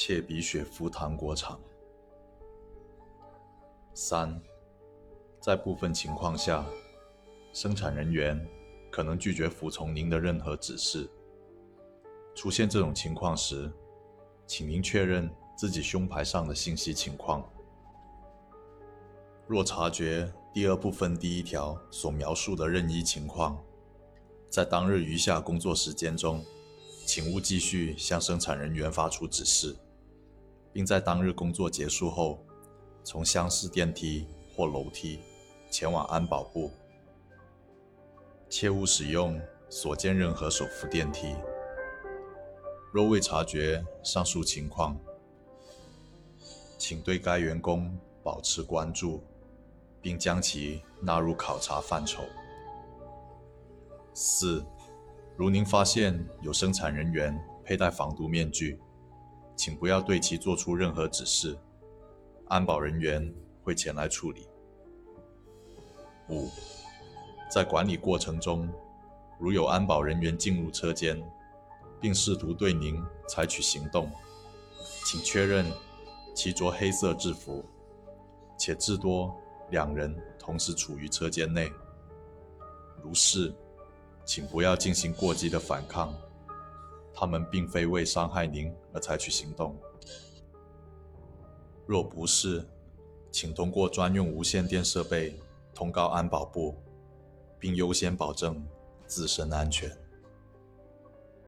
切比雪夫糖果厂。三，在部分情况下，生产人员可能拒绝服从您的任何指示。出现这种情况时，请您确认自己胸牌上的信息情况。若察觉第二部分第一条所描述的任意情况，在当日余下工作时间中，请勿继续向生产人员发出指示，并在当日工作结束后，从厢式电梯或楼梯前往安保部。切勿使用所见任何手扶电梯。若未察觉上述情况，请对该员工保持关注，并将其纳入考察范畴。四，如您发现有生产人员佩戴防毒面具，请不要对其做出任何指示，安保人员会前来处理。五，在管理过程中，如有安保人员进入车间，并试图对您采取行动，请确认其着黑色制服，且至多两人同时处于车间内。如是，请不要进行过激的反抗，他们并非为伤害您而采取行动。若不是，请通过专用无线电设备通告安保部，并优先保证自身安全。